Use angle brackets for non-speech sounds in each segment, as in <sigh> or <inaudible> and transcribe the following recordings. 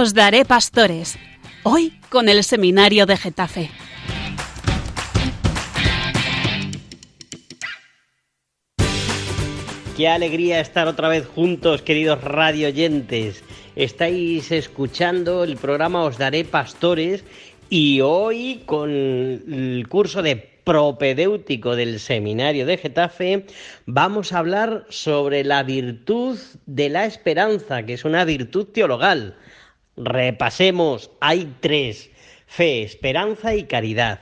Os daré pastores. Hoy con el seminario de Getafe. Qué alegría estar otra vez juntos, queridos radio oyentes. Estáis escuchando el programa Os Daré Pastores y hoy con el curso de propedéutico del seminario de Getafe vamos a hablar sobre la virtud de la esperanza, que es una virtud teologal. Repasemos, hay tres, fe, esperanza y caridad.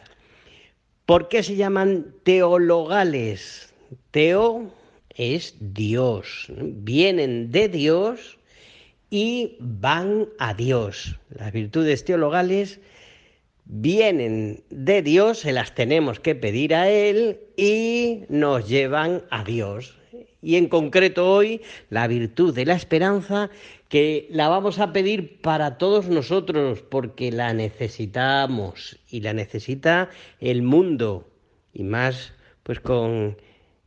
¿Por qué se llaman teologales? Teo es Dios, vienen de Dios y van a Dios. Las virtudes teologales vienen de Dios, se las tenemos que pedir a Él y nos llevan a Dios. Y en concreto hoy la virtud de la esperanza que la vamos a pedir para todos nosotros porque la necesitamos y la necesita el mundo y más pues con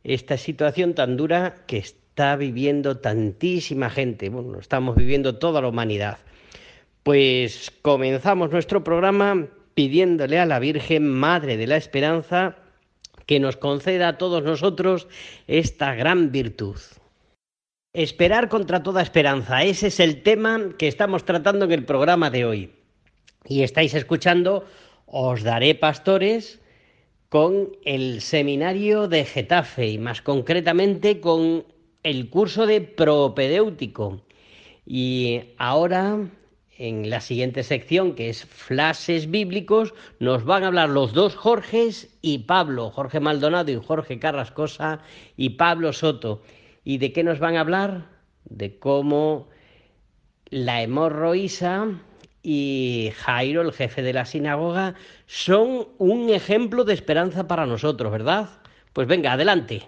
esta situación tan dura que está viviendo tantísima gente, bueno, estamos viviendo toda la humanidad. Pues comenzamos nuestro programa pidiéndole a la Virgen, Madre de la Esperanza, que nos conceda a todos nosotros esta gran virtud. Esperar contra toda esperanza, ese es el tema que estamos tratando en el programa de hoy. Y estáis escuchando Os daré pastores con el seminario de Getafe y más concretamente con el curso de propedéutico. Y ahora, en la siguiente sección, que es flashes bíblicos, nos van a hablar los dos Jorges y Pablo, Jorge Maldonado y Jorge Carrascosa y Pablo Soto. ¿Y de qué nos van a hablar? De cómo la hemorroísa y Jairo, el jefe de la sinagoga, son un ejemplo de esperanza para nosotros, ¿verdad? Pues venga, adelante.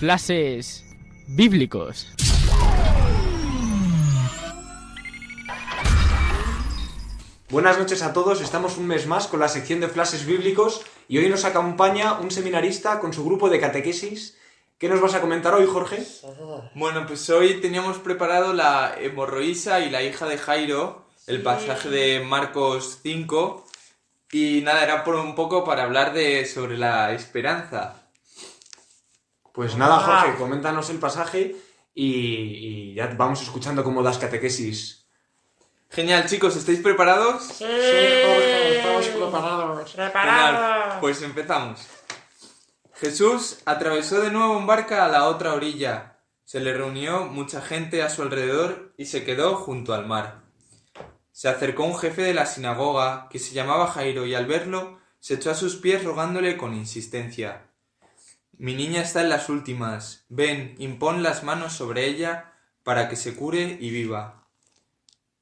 Flashes bíblicos. Buenas noches a todos, estamos un mes más con la sección de flashes bíblicos y hoy nos acompaña un seminarista con su grupo de catequesis ¿Qué nos vas a comentar hoy, Jorge? Bueno, pues hoy teníamos preparado la hemorroísa y la hija de Jairo, el pasaje de Marcos 5, y nada, era por un poco para hablar de sobre la esperanza. Pues nada, Jorge, coméntanos el pasaje y, y ya vamos escuchando cómo das catequesis. Genial, chicos, ¿estáis preparados? Sí, Jorge, estamos preparados. Genial, pues empezamos. Jesús atravesó de nuevo en barca a la otra orilla. Se le reunió mucha gente a su alrededor y se quedó junto al mar. Se acercó un jefe de la sinagoga que se llamaba Jairo y al verlo se echó a sus pies rogándole con insistencia. Mi niña está en las últimas. Ven, impón las manos sobre ella para que se cure y viva.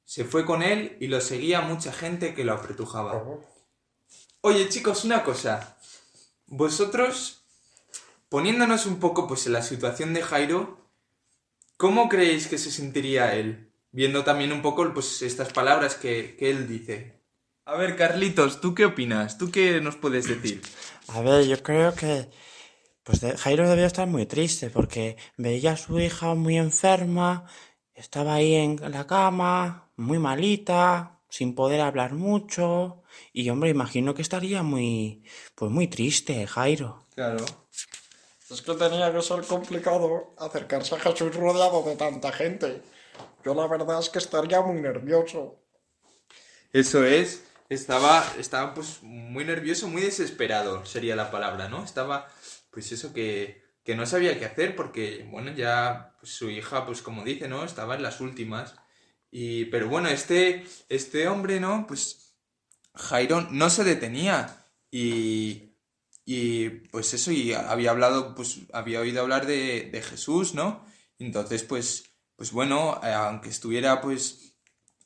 Se fue con él y lo seguía mucha gente que lo apretujaba. Oye chicos, una cosa. Vosotros Poniéndonos un poco pues en la situación de Jairo, ¿cómo creéis que se sentiría él? Viendo también un poco pues estas palabras que, que él dice. A ver, Carlitos, ¿tú qué opinas? ¿Tú qué nos puedes decir? A ver, yo creo que pues Jairo debía estar muy triste porque veía a su hija muy enferma, estaba ahí en la cama, muy malita, sin poder hablar mucho, y hombre, imagino que estaría muy pues muy triste, Jairo. Claro. Es que tenía que ser complicado acercarse a Jesús rodeado de tanta gente. Yo la verdad es que estaría muy nervioso. Eso es, estaba, estaba pues muy nervioso, muy desesperado sería la palabra, ¿no? Estaba pues eso que, que no sabía qué hacer porque, bueno, ya pues, su hija, pues como dice, ¿no? Estaba en las últimas. Y, pero bueno, este, este hombre, ¿no? Pues Jairo no se detenía y, y pues eso, y había hablado, pues había oído hablar de, de Jesús, ¿no? Entonces, pues, pues bueno, aunque estuviera pues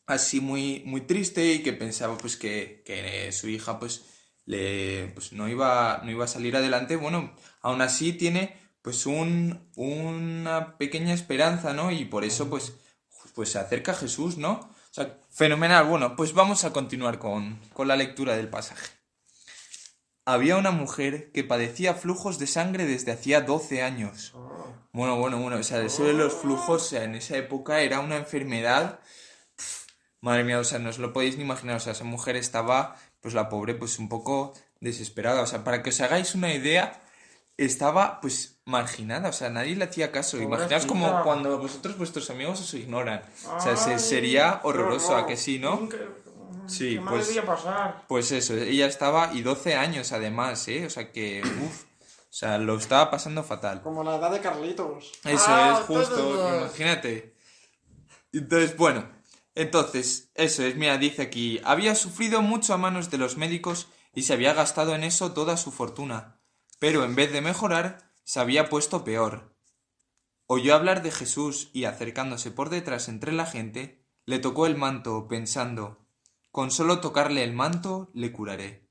así muy, muy triste y que pensaba pues que, que su hija pues, le, pues no, iba, no iba a salir adelante, bueno, aún así tiene pues un, una pequeña esperanza, ¿no? Y por eso pues, pues se acerca a Jesús, ¿no? O sea, fenomenal. Bueno, pues vamos a continuar con, con la lectura del pasaje. había una mujer que padecía flujos de sangre desde hacía 12 años. Bueno, bueno, bueno, o sea, eso de los flujos, o sea, en esa época era una enfermedad. madre mía, o sea, no os lo podéis ni imaginar, o sea, esa mujer estaba, pues la pobre, pues un poco desesperada. O sea, para que os hagáis una idea, estaba, pues, marginada, o sea, nadie le hacía caso. Imaginaos como cuando vosotros, vuestros amigos, os ignoran. O sea, se- sería horroroso, ¿a que sí, no? ¿Qué, Sí, qué pues- debía pasar? Pues eso, ella estaba, y 12 años además, ¿eh? O sea que, uff, o sea, lo estaba pasando fatal. Como la edad de Carlitos. Eso Ah, es justo, imagínate. Entonces, bueno, entonces, eso es, mira, dice aquí, había sufrido mucho a manos de los médicos y se había gastado en eso toda su fortuna, pero en vez de mejorar, se había puesto peor. Oyó hablar de Jesús y acercándose por detrás entre la gente, le tocó el manto, pensando, con solo tocarle el manto le curaré.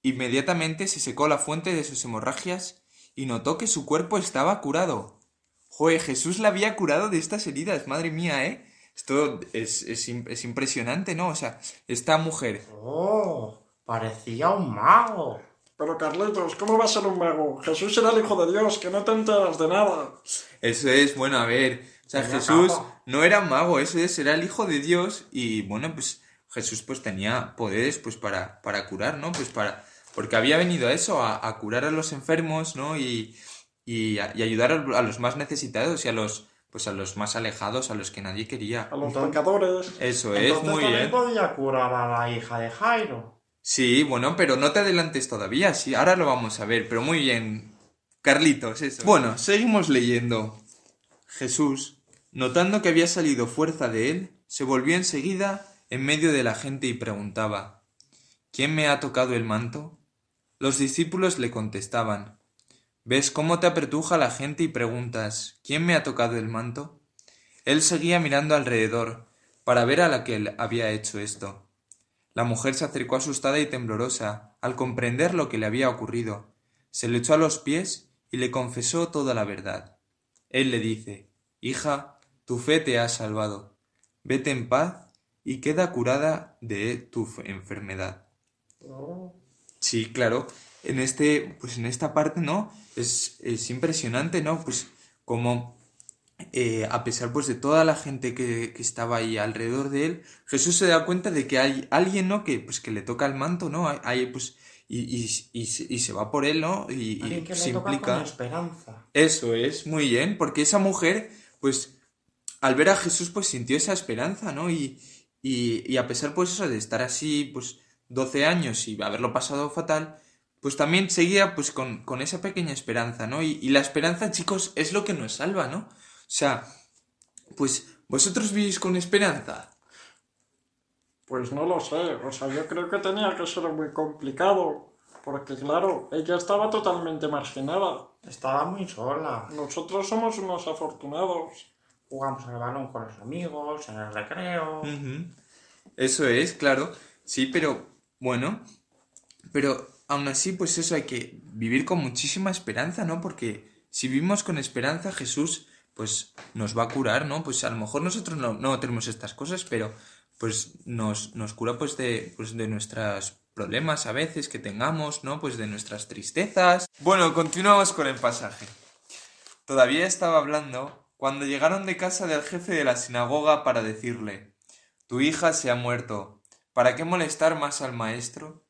Inmediatamente se secó la fuente de sus hemorragias y notó que su cuerpo estaba curado. Joder, Jesús la había curado de estas heridas, madre mía, ¿eh? Esto es, es, es impresionante, ¿no? O sea, esta mujer... Oh, parecía un mago. Pero Carlitos, ¿cómo va a ser un mago? Jesús era el hijo de Dios, que no te enteras de nada. Eso es, bueno, a ver, o sea, Tenía Jesús capa. no era mago, eso es, era el hijo de Dios y bueno, pues Jesús pues tenía poderes pues para, para curar, ¿no? Pues para, porque había venido a eso, a, a curar a los enfermos, ¿no? Y, y, a- y ayudar a, a los más necesitados y a los, pues a los más alejados, a los que nadie quería. A los pecadores. Eso es, Entonces muy también bien. podía curar a la hija de Jairo. Sí, bueno, pero no te adelantes todavía, sí, ahora lo vamos a ver, pero muy bien, Carlitos, eso. Bueno, seguimos leyendo. Jesús, notando que había salido fuerza de él, se volvió enseguida en medio de la gente y preguntaba, ¿Quién me ha tocado el manto? Los discípulos le contestaban, ¿Ves cómo te apretuja la gente y preguntas, ¿quién me ha tocado el manto? Él seguía mirando alrededor, para ver a la que él había hecho esto. La mujer se acercó asustada y temblorosa al comprender lo que le había ocurrido. Se le echó a los pies y le confesó toda la verdad. Él le dice Hija, tu fe te ha salvado. Vete en paz y queda curada de tu enfermedad. Sí, claro. En este, pues en esta parte, ¿no? Es, es impresionante, ¿no? Pues como eh, a pesar pues de toda la gente que, que estaba ahí alrededor de él, Jesús se da cuenta de que hay alguien, ¿no? Que pues que le toca el manto, ¿no? Hay, hay, pues y, y, y, se- y se va por él, ¿no? Y, que se le toca implica. con esperanza. Eso es, muy bien, porque esa mujer, pues, al ver a Jesús, pues sintió esa esperanza, ¿no? Y, y, y a pesar, pues, eso de estar así, pues, 12 años y haberlo pasado fatal, pues también seguía, pues, con, con esa pequeña esperanza, ¿no? Y, y la esperanza, chicos, es lo que nos salva, ¿no? O sea, pues, ¿vosotros vivís con esperanza? Pues no lo sé, o sea, yo creo que tenía que ser muy complicado. Porque claro, ella estaba totalmente marginada. Estaba muy sola. Nosotros somos unos afortunados. Jugamos al balón con los amigos, en el recreo. Eso es, claro. Sí, pero bueno, pero aún así, pues eso hay que vivir con muchísima esperanza, ¿no? Porque si vivimos con esperanza, Jesús, pues nos va a curar, ¿no? Pues a lo mejor nosotros no, no tenemos estas cosas, pero pues nos, nos cura pues de, pues de nuestros problemas a veces que tengamos, ¿no? Pues de nuestras tristezas. Bueno, continuamos con el pasaje. Todavía estaba hablando cuando llegaron de casa del jefe de la sinagoga para decirle, Tu hija se ha muerto, ¿para qué molestar más al maestro?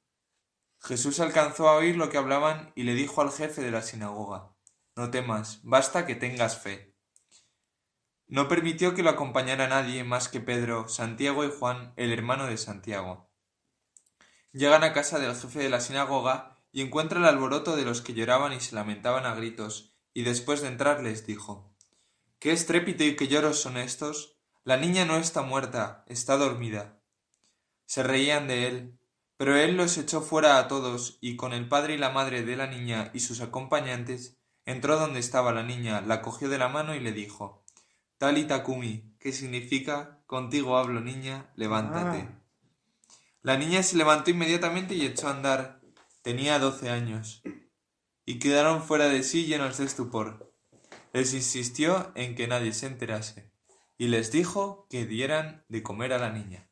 Jesús alcanzó a oír lo que hablaban y le dijo al jefe de la sinagoga, No temas, basta que tengas fe. No permitió que lo acompañara nadie más que Pedro, Santiago y Juan, el hermano de Santiago. Llegan a casa del jefe de la sinagoga y encuentra el alboroto de los que lloraban y se lamentaban a gritos, y después de entrar les dijo ¿Qué estrépito y qué lloros son estos? La niña no está muerta, está dormida. Se reían de él, pero él los echó fuera a todos, y con el padre y la madre de la niña y sus acompañantes, entró donde estaba la niña, la cogió de la mano y le dijo Talita Kumi, que significa Contigo hablo, niña, levántate. La niña se levantó inmediatamente y echó a andar. Tenía doce años. Y quedaron fuera de sí llenos de estupor. Les insistió en que nadie se enterase, y les dijo que dieran de comer a la niña.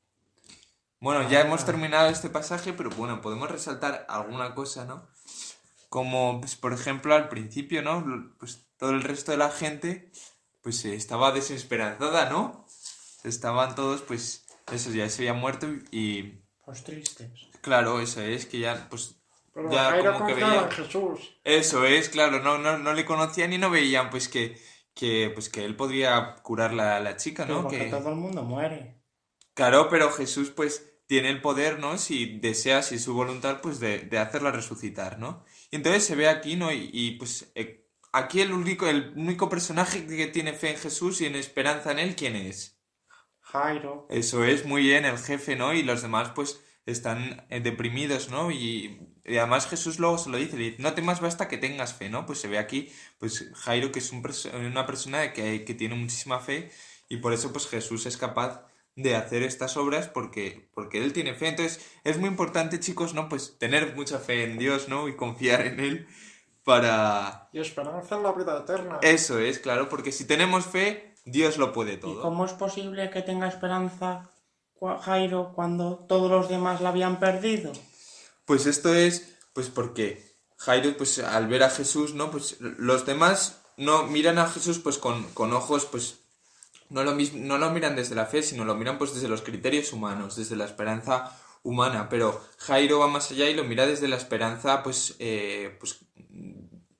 Bueno, ya hemos terminado este pasaje, pero bueno, podemos resaltar alguna cosa, ¿no? Como, pues, por ejemplo, al principio, ¿no? Pues todo el resto de la gente, pues eh, estaba desesperanzada, ¿no? Estaban todos, pues, eso, ya se había muerto y, Pues tristes. claro, eso es, que ya, pues, Pero ya Jairo como que veían... Jesús. Eso es, claro, no, no, no le conocían y no veían, pues, que, que, pues, que él podría curar la, la chica, ¿no? porque Que... todo el mundo muere. Claro, pero Jesús pues tiene el poder, ¿no? Si desea, si es su voluntad, pues de, de hacerla resucitar, ¿no? Y entonces se ve aquí, ¿no? Y, y, pues eh, aquí el único, el único personaje que tiene fe en Jesús y en esperanza en él, ¿quién es? Jairo. Eso es, muy bien, el jefe, ¿no? Y los demás pues están eh, deprimidos, ¿no? Y, y además Jesús luego se lo dice, le dice, no temas basta que tengas fe, ¿no? Pues se ve aquí, pues Jairo que es un perso- una persona que, que tiene muchísima fe y por eso pues Jesús es capaz de hacer estas obras porque, porque él tiene fe. Entonces es muy importante, chicos, ¿no? Pues tener mucha fe en Dios, ¿no? Y confiar en Él para... Y esperanza en la vida eterna. Eso es, claro, porque si tenemos fe, Dios lo puede ¿Y todo. cómo es posible que tenga esperanza Jairo cuando todos los demás la habían perdido? Pues esto es, pues porque Jairo, pues al ver a Jesús, ¿no? Pues los demás no miran a Jesús pues con, con ojos, pues no lo, no lo miran desde la fe, sino lo miran pues desde los criterios humanos, desde la esperanza humana. Pero Jairo va más allá y lo mira desde la esperanza, pues, eh, pues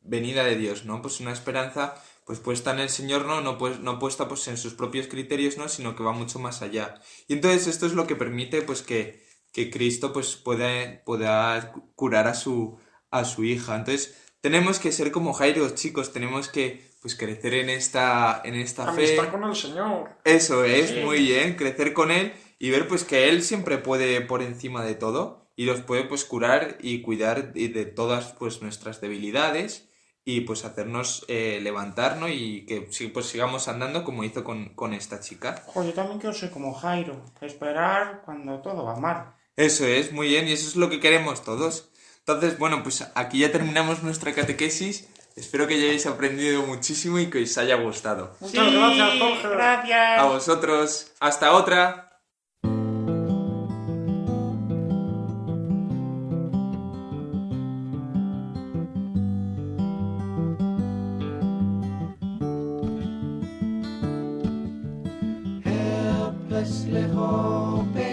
venida de Dios, ¿no? Pues una esperanza pues puesta en el Señor, ¿no? No, pues, no puesta pues en sus propios criterios, ¿no? Sino que va mucho más allá. Y entonces esto es lo que permite pues que, que Cristo pues pueda, pueda curar a su, a su hija. Entonces tenemos que ser como Jairo, chicos, tenemos que pues crecer en esta, en esta fe. Amistad con el Señor. Eso es, muy bien, crecer con él y ver pues que él siempre puede por encima de todo y los puede pues curar y cuidar de de todas pues nuestras debilidades y pues hacernos eh, levantarnos y que pues sigamos andando como hizo con, con esta chica. Ojo, yo también quiero ser como Jairo. Esperar cuando todo va mal. Eso es, muy bien, y eso es lo que queremos todos. Entonces, bueno, pues aquí ya terminamos nuestra catequesis. Espero que hayáis aprendido muchísimo y que os haya gustado. Muchas gracias, Jorge. Gracias. A vosotros, hasta otra. bless little baby.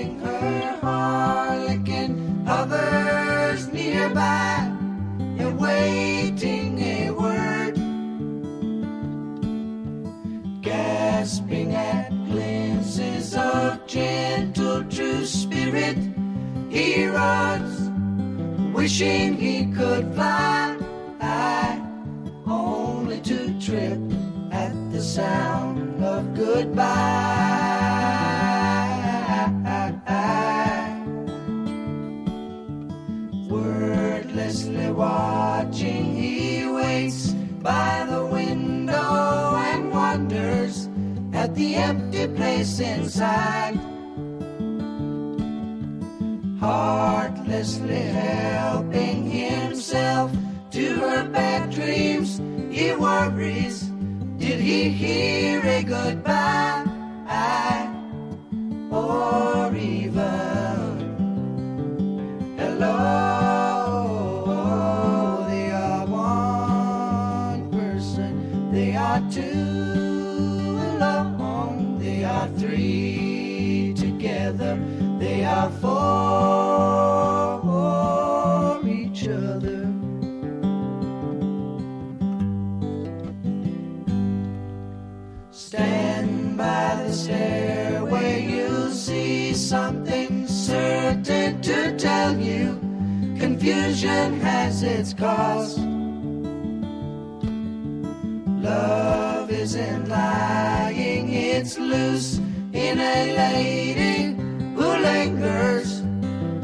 Isn't lying, it's loose in a lady who lingers,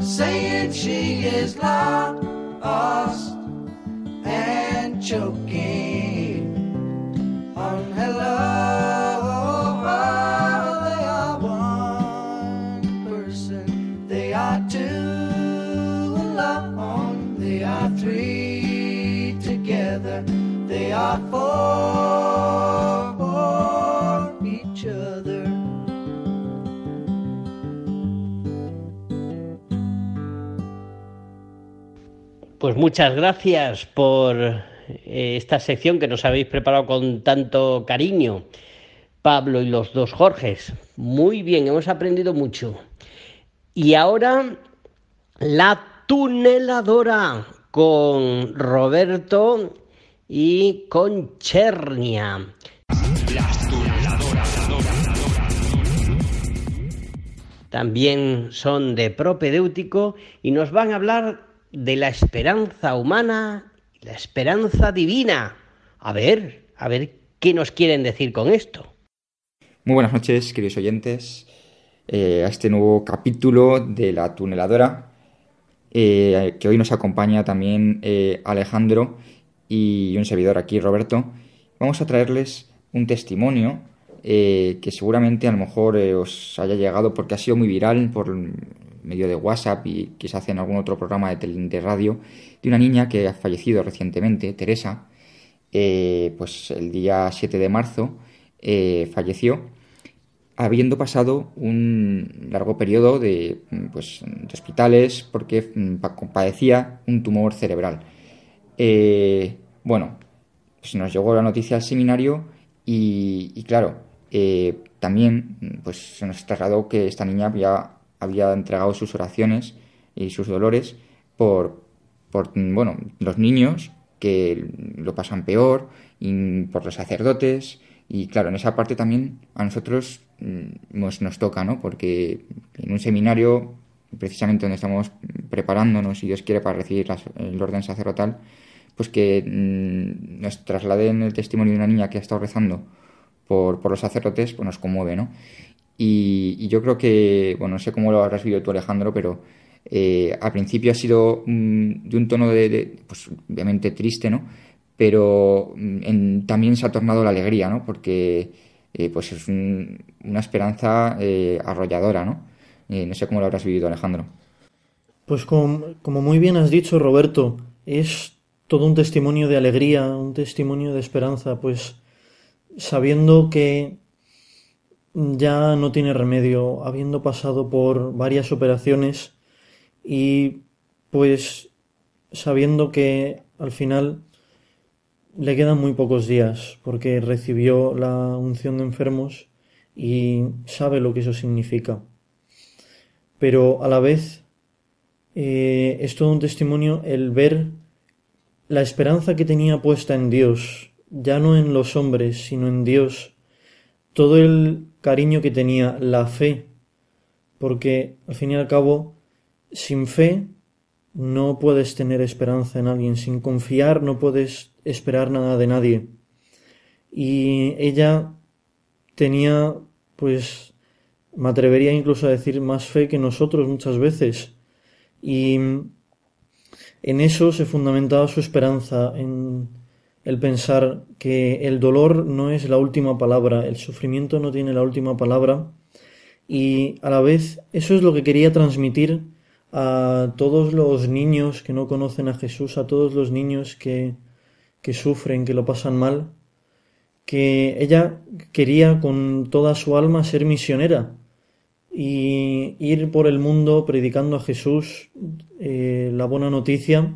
saying she is lost and choking on hello. They are one Pues muchas gracias por eh, esta sección que nos habéis preparado con tanto cariño, Pablo y los dos Jorges. Muy bien, hemos aprendido mucho. Y ahora la tuneladora con Roberto y con Chernia. También son de propedéutico y nos van a hablar de la esperanza humana y la esperanza divina. A ver, a ver qué nos quieren decir con esto. Muy buenas noches, queridos oyentes, eh, a este nuevo capítulo de la tuneladora, eh, que hoy nos acompaña también eh, Alejandro y un servidor aquí, Roberto. Vamos a traerles un testimonio que seguramente a lo mejor os haya llegado porque ha sido muy viral por medio de WhatsApp y quizás en algún otro programa de, de radio, de una niña que ha fallecido recientemente, Teresa, eh, pues el día 7 de marzo eh, falleció habiendo pasado un largo periodo de, mm, pues, de hospitales porque mm, pa- padecía un tumor cerebral. Eh, bueno, pues nos llegó la noticia al seminario y, claro, eh, también mm, pues se nos trasladó que esta niña había, había entregado sus oraciones y sus dolores por, por bueno, los niños que lo pasan peor y por los sacerdotes y claro, en esa parte también a nosotros mm, nos, nos toca, ¿no? Porque en un seminario, precisamente donde estamos preparándonos, si Dios quiere, para recibir el orden sacerdotal, pues que mm, nos trasladen el testimonio de una niña que ha estado rezando por, por los sacerdotes, pues nos conmueve, ¿no? Y, yo creo que, bueno, no sé cómo lo habrás vivido tú, Alejandro, pero eh, al principio ha sido mm, de un tono de, pues obviamente triste, ¿no? Pero mm, también se ha tornado la alegría, ¿no? Porque eh, pues es un- una esperanza eh, arrolladora, ¿no? Eh, no sé cómo lo habrás vivido, Alejandro. Pues como, como muy bien has dicho, Roberto, es todo un testimonio de alegría, un testimonio de esperanza, pues sabiendo que ya no tiene remedio, habiendo pasado por varias operaciones y pues sabiendo que al final le quedan muy pocos días porque recibió la unción de enfermos y sabe lo que eso significa. Pero a la vez eh, es todo un testimonio el ver la esperanza que tenía puesta en Dios, ya no en los hombres, sino en Dios, todo el cariño que tenía, la fe, porque al fin y al cabo, sin fe no puedes tener esperanza en alguien, sin confiar no puedes esperar nada de nadie. Y ella tenía, pues, me atrevería incluso a decir más fe que nosotros muchas veces. Y en eso se fundamentaba su esperanza, en el pensar que el dolor no es la última palabra, el sufrimiento no tiene la última palabra, y a la vez eso es lo que quería transmitir a todos los niños que no conocen a Jesús, a todos los niños que, que sufren, que lo pasan mal, que ella quería con toda su alma ser misionera y ir por el mundo predicando a Jesús eh, la buena noticia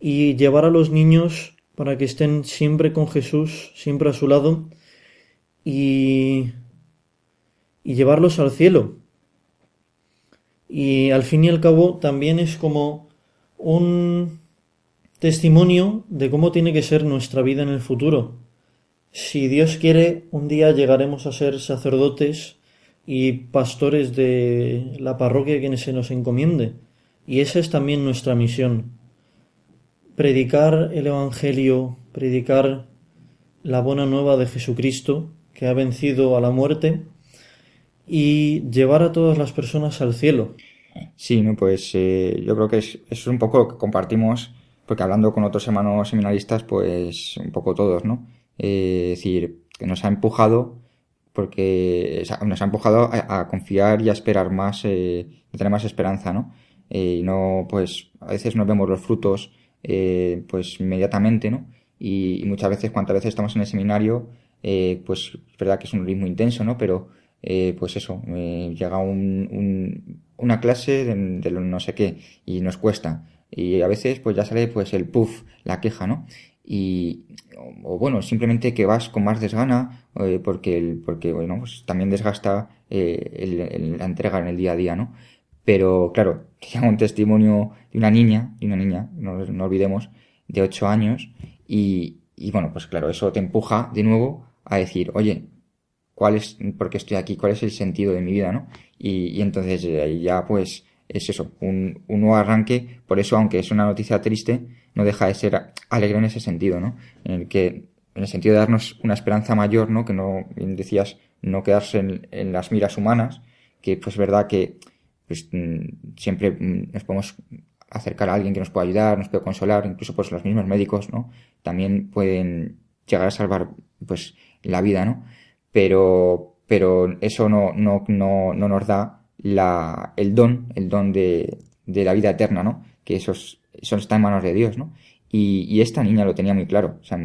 y llevar a los niños para que estén siempre con Jesús, siempre a su lado y, y llevarlos al cielo. Y al fin y al cabo también es como un testimonio de cómo tiene que ser nuestra vida en el futuro. Si Dios quiere, un día llegaremos a ser sacerdotes y pastores de la parroquia que se nos encomiende. Y esa es también nuestra misión. Predicar el Evangelio, predicar la buena nueva de Jesucristo, que ha vencido a la muerte, y llevar a todas las personas al cielo. Sí, no, pues eh, yo creo que es, es un poco lo que compartimos, porque hablando con otros hermanos seminaristas, pues un poco todos, ¿no? Eh, es decir, que nos ha empujado, porque nos ha empujado a, a confiar y a esperar más, eh, a tener más esperanza, ¿no? Eh, y no, pues a veces no vemos los frutos, eh, pues inmediatamente, ¿no? Y, muchas veces, cuantas veces estamos en el seminario, eh, pues es verdad que es un ritmo intenso, ¿no? Pero eh, pues eso, eh, llega un, un- una clase de, no sé qué y nos cuesta. Y a veces pues ya sale pues el puff, la queja, ¿no? Y, o, bueno, simplemente que vas con más desgana, eh, porque, el, porque bueno, pues también desgasta el- la entrega en el día a día, ¿no? Pero claro, <laughs> un testimonio de una niña, de una niña, no, no olvidemos, de 8 años, y, y bueno, pues claro, eso te empuja de nuevo a decir, oye, ¿cuál es, por qué estoy aquí? ¿Cuál es el sentido de mi vida, no? Y, y entonces eh, ahí ya pues es eso, un, un nuevo arranque, por eso aunque es una noticia triste, no deja de ser alegre en ese sentido, ¿no? En el que, en el sentido de darnos una esperanza mayor, ¿no? Que no, bien decías, no quedarse en, en las miras humanas, que pues es verdad que pues, mm, siempre mm, nos podemos acercar a alguien que nos pueda ayudar, nos puede consolar, incluso pues los mismos médicos, ¿no? También pueden llegar a salvar pues la vida, ¿no? Pero, pero eso no, no, no, no nos da la, el don, el don de, de la vida eterna, ¿no? Que eso, es- eso está en manos de Dios, ¿no? Y, y esta niña lo tenía muy claro, o sea,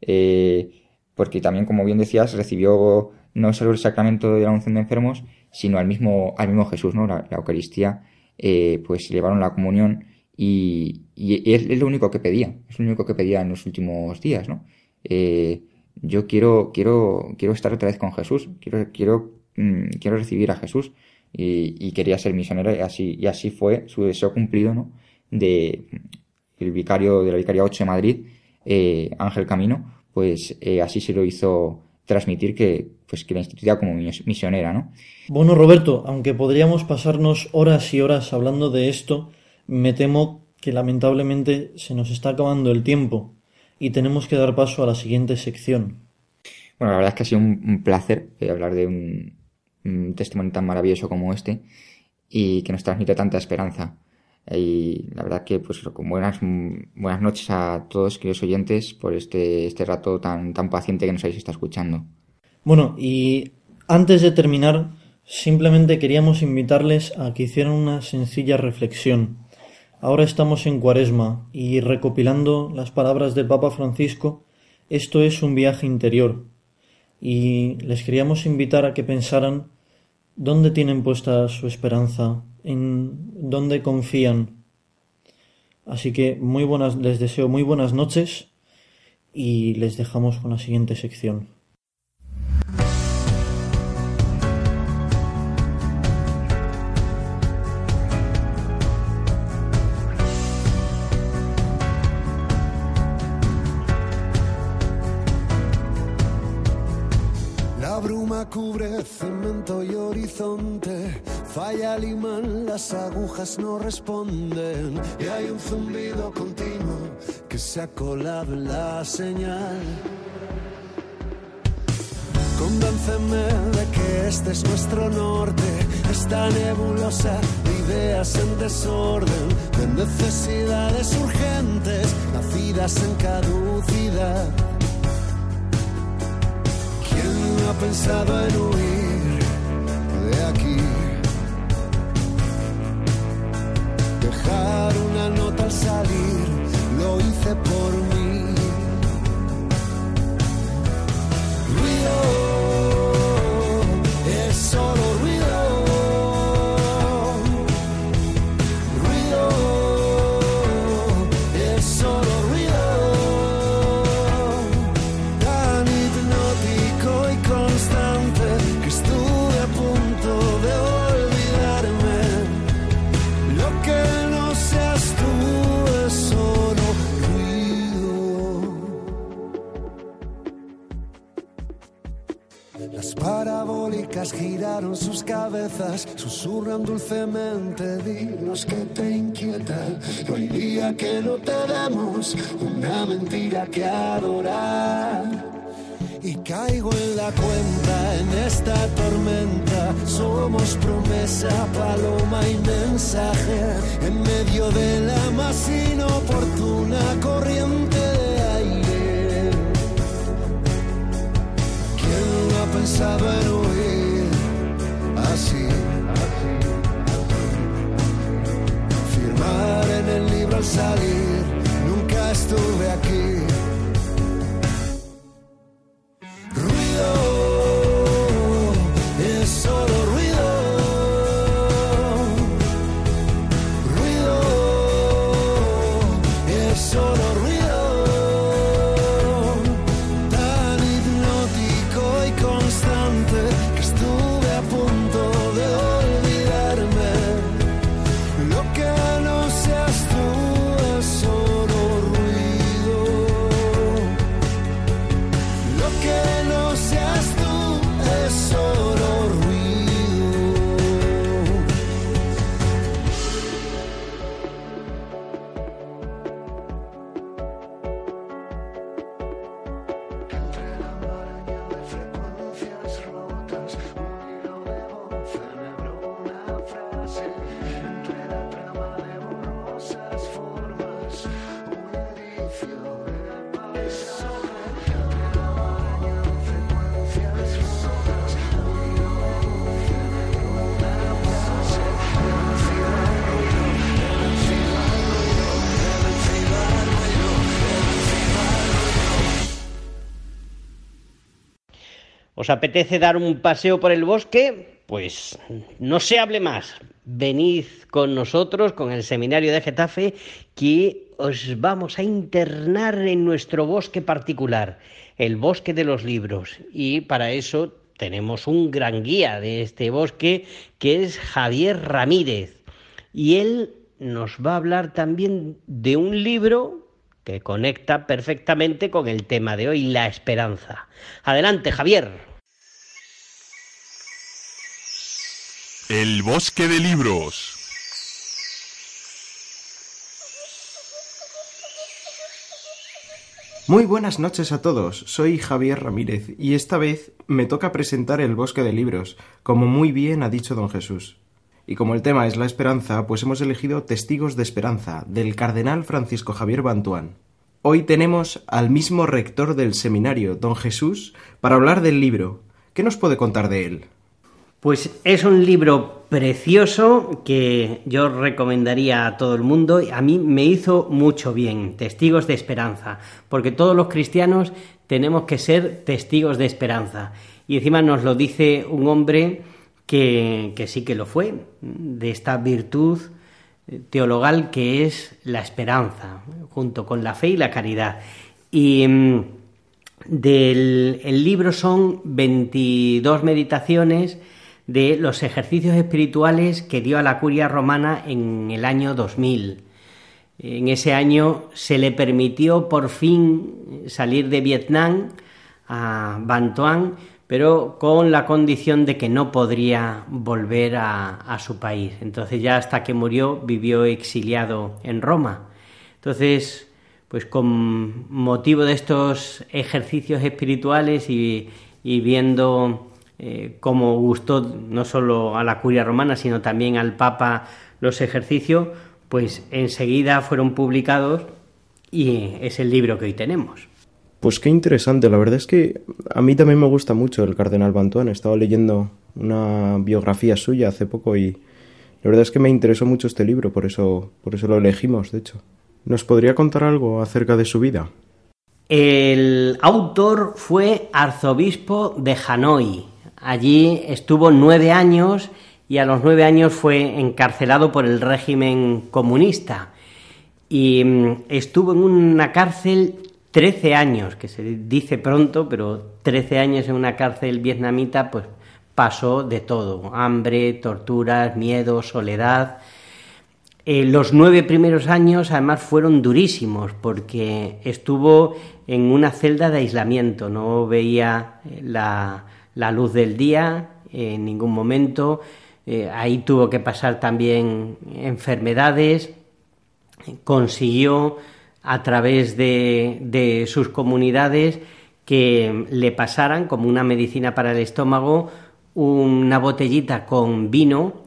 eh, porque también, como bien decías, recibió no solo el sacramento de la unción de enfermos, sino al mismo, al mismo Jesús, ¿no? La, la Eucaristía, eh, pues llevaron la comunión y, y es, es lo único que pedía, es lo único que pedía en los últimos días, ¿no? Eh, yo quiero, quiero, quiero estar otra vez con Jesús, quiero, quiero, mm, quiero recibir a Jesús y, y quería ser misionera y así, y así fue su deseo cumplido, ¿no? De el vicario de la Vicaría 8 de Madrid, eh, Ángel Camino, pues eh, así se lo hizo transmitir que, pues, que la instituía como mis- misionera, ¿no? Bueno, Roberto, aunque podríamos pasarnos horas y horas hablando de esto, me temo que lamentablemente se nos está acabando el tiempo y tenemos que dar paso a la siguiente sección. Bueno, la verdad es que ha sido un, un placer eh, hablar de un, un testimonio tan maravilloso como este y que nos transmite tanta esperanza. Y la verdad que, pues, buenas, buenas noches a todos, queridos oyentes, por este, este rato tan, tan paciente que nos habéis estado escuchando. Bueno, y antes de terminar, simplemente queríamos invitarles a que hicieran una sencilla reflexión. Ahora estamos en Cuaresma y recopilando las palabras del Papa Francisco, esto es un viaje interior. Y les queríamos invitar a que pensaran dónde tienen puesta su esperanza, en dónde confían. Así que muy buenas, les deseo muy buenas noches y les dejamos con la siguiente sección. Cubre cemento y horizonte, falla el imán, las agujas no responden y hay un zumbido continuo que se ha colado la señal. Convénceme de que este es nuestro norte, esta nebulosa de ideas en desorden, de necesidades urgentes, nacidas en caducidad. Pensado en huir de aquí? Dejar una nota al salir, lo hice por cabezas, susurran dulcemente, dinos que te inquieta. No hay día que no te demos una mentira que adorar. Y caigo en la cuenta en esta tormenta. Somos promesa, paloma y mensaje. En medio de la más inoportuna corriente de aire. ¿Quién ha pensado en huir así? Firmar en el libro al salir. Nunca estuve aquí. ¿Os apetece dar un paseo por el bosque? Pues no se hable más. Venid con nosotros, con el seminario de Getafe, que os vamos a internar en nuestro bosque particular, el bosque de los libros. Y para eso tenemos un gran guía de este bosque, que es Javier Ramírez. Y él nos va a hablar también de un libro que conecta perfectamente con el tema de hoy, la esperanza. Adelante, Javier. El bosque de libros. Muy buenas noches a todos, soy Javier Ramírez y esta vez me toca presentar el bosque de libros, como muy bien ha dicho don Jesús. Y como el tema es la esperanza, pues hemos elegido Testigos de Esperanza, del cardenal Francisco Javier Bantuán. Hoy tenemos al mismo rector del seminario, don Jesús, para hablar del libro. ¿Qué nos puede contar de él? Pues es un libro precioso que yo recomendaría a todo el mundo. A mí me hizo mucho bien, Testigos de Esperanza, porque todos los cristianos tenemos que ser testigos de esperanza. Y encima nos lo dice un hombre que, sí que lo fue, de esta virtud teologal que es la esperanza, junto con la fe y la caridad. Y mm, del el libro son 22 meditaciones de los ejercicios espirituales que dio a la curia romana en el año 2000. En ese año se le permitió por fin salir de Vietnam a Bantuan pero con la condición de que no podría volver a, su país. Entonces ya hasta que murió vivió exiliado en Roma. Entonces, pues con motivo de estos ejercicios espirituales y, viendo eh, cómo gustó no solo a la curia romana, sino también al Papa los ejercicios, pues enseguida fueron publicados y es el libro que hoy tenemos. Pues qué interesante, la verdad es que a mí también me gusta mucho el cardenal Bantuán, estaba leyendo una biografía suya hace poco y la verdad es que me interesó mucho este libro, por eso, por eso lo elegimos, de hecho. ¿Nos podría contar algo acerca de su vida? El autor fue arzobispo de Hanoi. Allí estuvo nueve años y a los nueve años fue encarcelado por el régimen comunista. Y mm, estuvo en una cárcel 13 años, que se dice pronto, pero 13 años en una cárcel vietnamita, pues pasó de todo, hambre, torturas, miedo, soledad. Eh, los nueve primeros años además fueron durísimos porque estuvo en una celda de aislamiento, no veía eh, la, luz del día en ningún momento, eh, ahí tuvo que pasar también enfermedades, consiguió a través de, sus comunidades que le pasaran como una medicina para el estómago una botellita con vino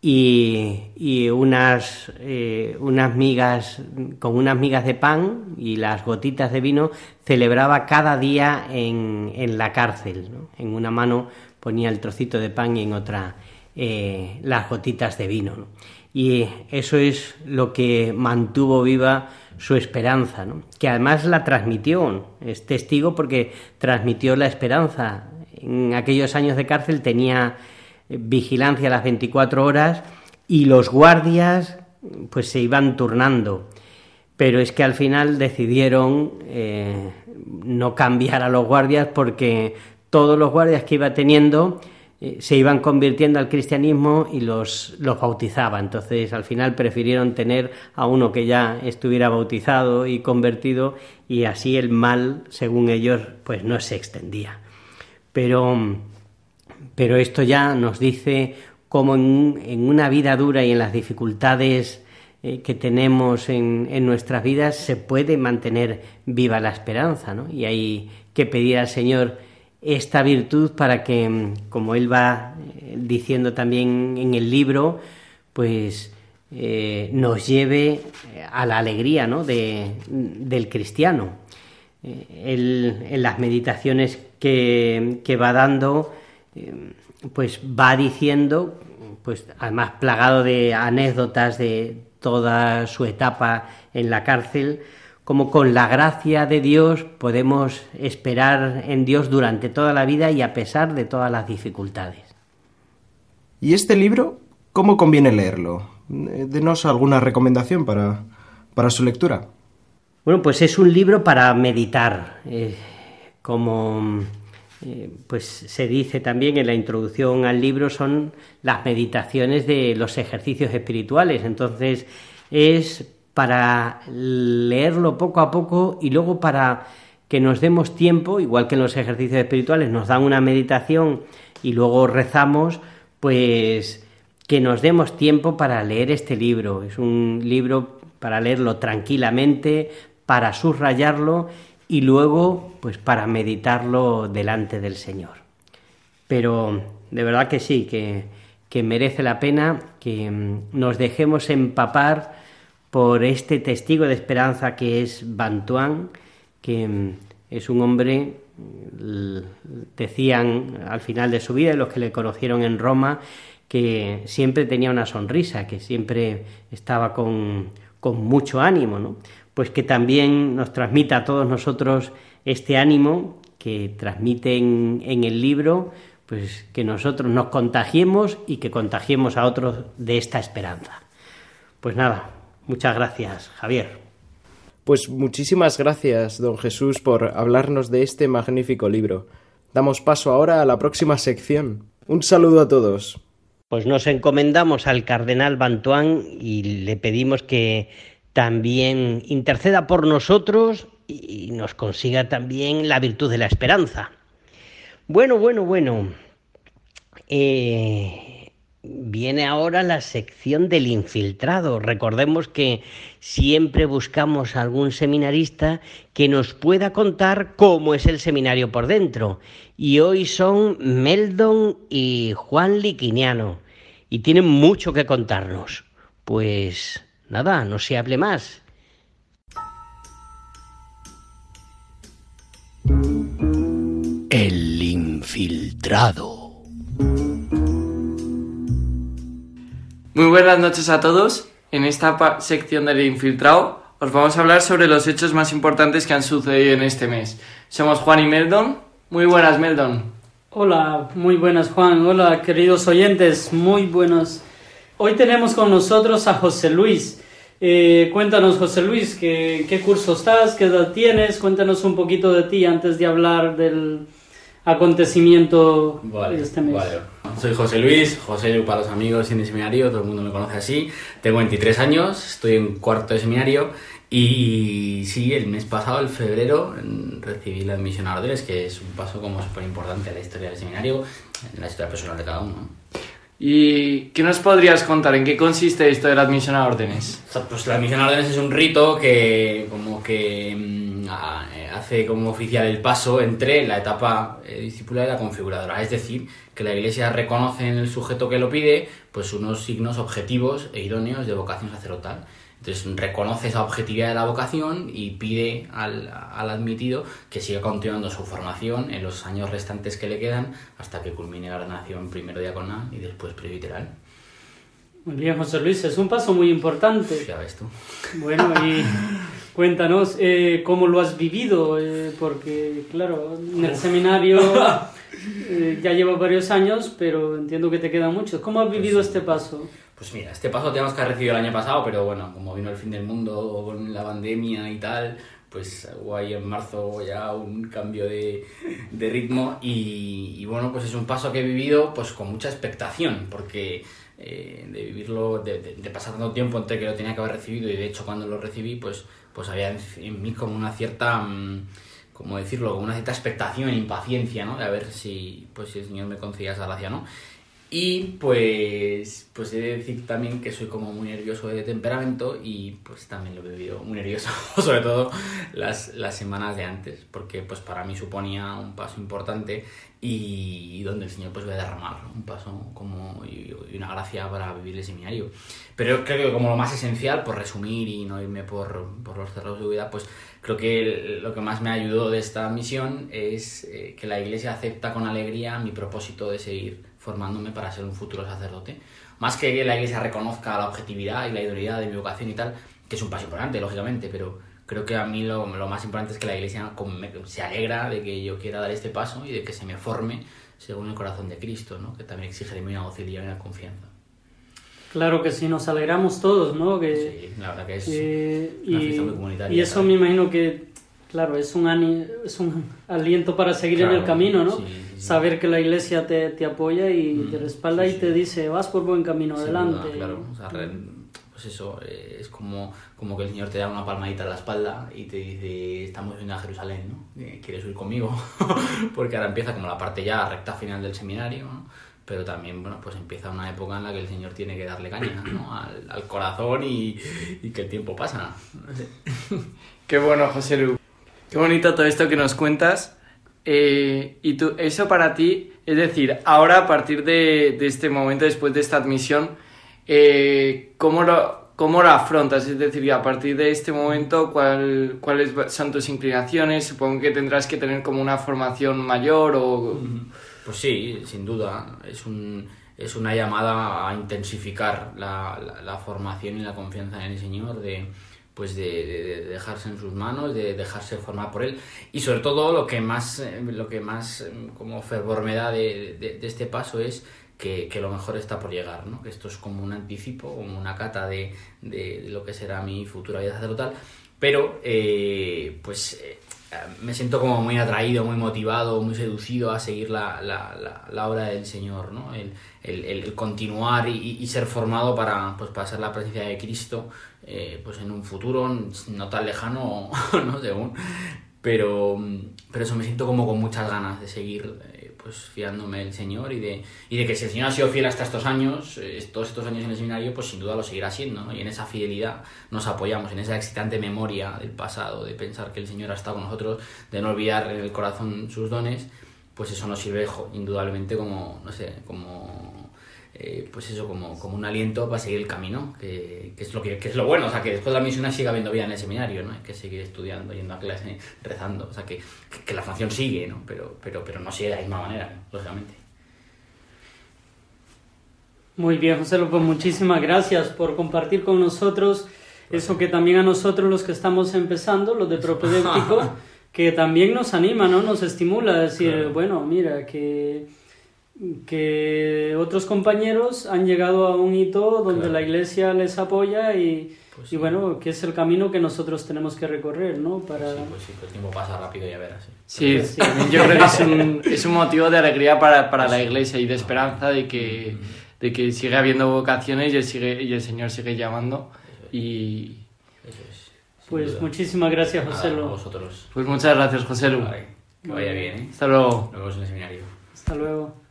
y, unas, eh, unas migas con unas migas de pan y las gotitas de vino celebraba cada día en, en la cárcel en una mano ponía el trocito de pan y en otra eh, las gotitas de vino y eso es lo que mantuvo viva su esperanza, ¿no? que además la transmitió, es testigo porque transmitió la esperanza. En aquellos años de cárcel tenía vigilancia a las 24 horas y los guardias pues se iban turnando. Pero es que al final decidieron eh, no cambiar a los guardias porque todos los guardias que iba teniendo eh, se iban convirtiendo al cristianismo y los, los bautizaba. Entonces, al final prefirieron tener a uno que ya estuviera bautizado y convertido y así el mal, según ellos, pues no se extendía. Pero, pero esto ya nos dice cómo en, una vida dura y en las dificultades eh, que tenemos en, nuestras vidas se puede mantener viva la esperanza, ¿no? Y hay que pedir al Señor esta virtud para que, como él va eh, diciendo también en el libro, pues eh, nos lleve a la alegría ¿no? de, del cristiano. Él, en las meditaciones que, que va dando, pues va diciendo, pues además plagado de anécdotas de toda su etapa en la cárcel, como con la gracia de Dios podemos esperar en Dios durante toda la vida y a pesar de todas las dificultades. ¿Y este libro, cómo conviene leerlo? Eh, denos alguna recomendación para, para su lectura. Bueno, pues es un libro para meditar. Eh, como eh, pues se dice también en la introducción al libro, son las meditaciones de los ejercicios espirituales. Entonces es para leerlo poco a poco y luego para que nos demos tiempo, igual que en los ejercicios espirituales nos dan una meditación y luego rezamos, pues que nos demos tiempo para leer este libro. Es un libro para leerlo tranquilamente, para subrayarlo y luego pues para meditarlo delante del Señor. Pero de verdad que sí, que, que merece la pena que mm, nos dejemos empapar por este testigo de esperanza que es Bantuán, que mm, es un hombre, decían al final de su vida, los que le conocieron en Roma, que siempre tenía una sonrisa, que siempre estaba con, con mucho ánimo, ¿no? Pues que también nos transmita a todos nosotros este ánimo que transmite en, en el libro, pues que nosotros nos contagiemos y que contagiemos a otros de esta esperanza. Pues nada, Muchas gracias, Javier. Pues muchísimas gracias, don Jesús, por hablarnos de este magnífico libro. Damos paso ahora a la próxima sección. Un saludo a todos. Pues nos encomendamos al cardenal Bantuán y le pedimos que también interceda por nosotros y nos consiga también la virtud de la esperanza. Bueno, bueno, bueno. Eh, Viene ahora la sección del infiltrado. Recordemos que siempre buscamos algún seminarista que nos pueda contar cómo es el seminario por dentro. Y hoy son Meldon y Juan Liquiniano. Y tienen mucho que contarnos. Pues nada, no se hable más. El infiltrado. Muy buenas noches a todos. En esta sección del infiltrado os vamos a hablar sobre los hechos más importantes que han sucedido en este mes. Somos Juan y Meldon. Muy buenas, Meldon. Hola, muy buenas, Juan. Hola, queridos oyentes. Muy buenos. Hoy tenemos con nosotros a José Luis. Eh, cuéntanos, José Luis, ¿qué, ¿qué curso estás? ¿Qué edad tienes? Cuéntanos un poquito de ti antes de hablar del, acontecimiento de este mes. Vale. Soy José Luis, José para los amigos en el seminario, todo el mundo me conoce así. Tengo 23 años, estoy en cuarto de seminario y sí, el mes pasado, el febrero, recibí la admisión a órdenes, que es un paso como súper importante en la historia del seminario, en la historia personal de cada uno. ¿Y qué nos podrías contar? ¿En qué consiste esto de la admisión a órdenes? pues la admisión a órdenes es un rito que como que mm, eh, hace como oficial el paso entre la etapa eh, discipular y la configuradora. Es decir, que la Iglesia reconoce en el sujeto que lo pide pues unos signos objetivos e idóneos de vocación sacerdotal. Entonces reconoce esa objetividad de la vocación y pide al, admitido que siga continuando su formación en los años restantes que le quedan hasta que culmine la ordenación primero diaconal y después presbiteral. Muy bien, José Luis, es un paso muy importante. Ya ves tú. Bueno, y cuéntanos eh, cómo lo has vivido, eh, porque claro, en el seminario <laughs> eh, ya llevo varios años, pero entiendo que te quedan muchos. ¿Cómo has vivido pues este paso? Pues mira, este paso tenemos que haber recibido el año pasado, pero bueno, como vino el fin del mundo con la pandemia y tal, pues hubo ahí en marzo ya un cambio de, de ritmo y, bueno, pues es un paso que he vivido pues con mucha expectación, porque eh, de vivirlo, de, de, pasar tanto tiempo entre que lo tenía que haber recibido y de hecho cuando lo recibí, pues, pues había en, mí como una cierta... Mm, como decirlo, una cierta expectación, impaciencia, ¿no? De a ver si, pues, si el Señor me concedía esa gracia, ¿no? Y pues, pues he de decir también que soy como muy nervioso de temperamento y pues también lo he vivido muy nervioso, <laughs> sobre todo las, las semanas de antes, porque pues para mí suponía un paso importante y, donde el Señor pues va a derramar un paso como y, una gracia para vivir el seminario. Pero creo que como lo más esencial, por resumir y no irme por, por los cerros de vida, pues creo que lo que más me ayudó de esta misión es eh, que la Iglesia acepta con alegría mi propósito de seguir formándome para ser un futuro sacerdote. Más que la iglesia reconozca la objetividad y la idoneidad de mi vocación y tal, que es un paso importante, lógicamente, pero creo que a mí lo, lo más importante es que la iglesia se alegra de que yo quiera dar este paso y de que se me forme según el corazón de Cristo, ¿no? que también exige de mí una docilidad y una confianza. Claro que sí, nos alegramos todos, ¿no? Que, Sí, la verdad que es eh, una y, muy comunitaria. y eso me imagino que, claro, es un, ani- es un <laughs> aliento para seguir en el camino, ¿no? sí, sí, sí. Saber que la iglesia te, te apoya y Mm, te respalda y te dice, vas por buen camino, Sin adelante. duda, claro. O sea, re- pues eso, eh, es como, como que el Señor te da una palmadita en la espalda y te dice, estamos yendo a Jerusalén, ¿no? Eh, ¿Quieres ir conmigo? <laughs> Porque ahora empieza como la parte ya recta final del seminario, ¿no? Pero también, bueno, pues empieza una época en la que el Señor tiene que darle caña, ¿no? <clears throat> Al, al corazón y, y que el tiempo pasa. Qué bueno, José Lu. Qué bonito todo esto que nos cuentas. Eh, y tú, eso para ti, es decir, ahora a partir de, este momento, después de esta admisión, eh, ¿cómo, lo, ¿cómo lo afrontas? Es decir, a partir de este momento, ¿cuál, ¿cuáles son tus inclinaciones? Supongo que tendrás que tener como una formación mayor o... Pues sí, sin duda. Es, un, es una llamada a intensificar la, la- la formación y la confianza en el Señor, de, pues de, de- de dejarse en sus manos, de dejarse formar por Él. Y sobre todo lo que más, eh, lo que más eh, como fervor me da de, este paso es que, lo mejor está por llegar, ¿no? que esto es como un anticipo, como una cata de, lo que será mi futura vida sacerdotal. Pero, eh, pues... eh, me siento como muy atraído, muy motivado, muy seducido a seguir la, la, la, obra del Señor, ¿no? El, el, continuar y, y ser formado para, pues, para ser la presencia de Cristo eh, pues en un futuro no tan lejano, <laughs> ¿no? Según. Pero, pero eso me siento como con muchas ganas de seguir eh, pues fiándome del Señor y de, y de que si el Señor ha sido fiel hasta estos años, eh, todos estos años en el seminario, pues sin duda lo seguirá siendo, ¿no? Y en esa fidelidad nos apoyamos, en esa excitante memoria del pasado, de pensar que el Señor ha estado con nosotros, de no olvidar en el corazón sus dones, pues eso nos sirve indudablemente como, no sé, como eh, pues eso, como, como un aliento para seguir el camino, que, que es lo que, que es lo bueno, o sea, que después de la misión siga habiendo vida en el seminario, ¿no? Hay que seguir estudiando, yendo a clase, <laughs> rezando, o sea, que, que, la formación sigue, ¿no? Pero, pero, pero no sigue de la misma manera, ¿no? lógicamente. Muy bien, José López, muchísimas gracias por compartir con nosotros eso que también a nosotros los que estamos empezando, los de propedéutico, <laughs> que también nos anima, ¿no? Nos estimula a decir, bueno, mira, que, que otros compañeros han llegado a un hito donde Claro. la iglesia les apoya y, y bueno, que es el camino que nosotros tenemos que recorrer, ¿no? Para... Pues sí, pues el tiempo pasa rápido, ya verás. ¿eh? Sí, también yo creo que es un, es un motivo de alegría para, para la iglesia y de esperanza de que, de que sigue habiendo vocaciones y el, sigue, y el Señor sigue llamando. Y Pues duda. muchísimas gracias, José a Lu. vosotros. pues muchas gracias, José Lu. Vale, que vaya bien, ¿eh? Hasta luego. Nos vemos en el seminario. Hasta luego.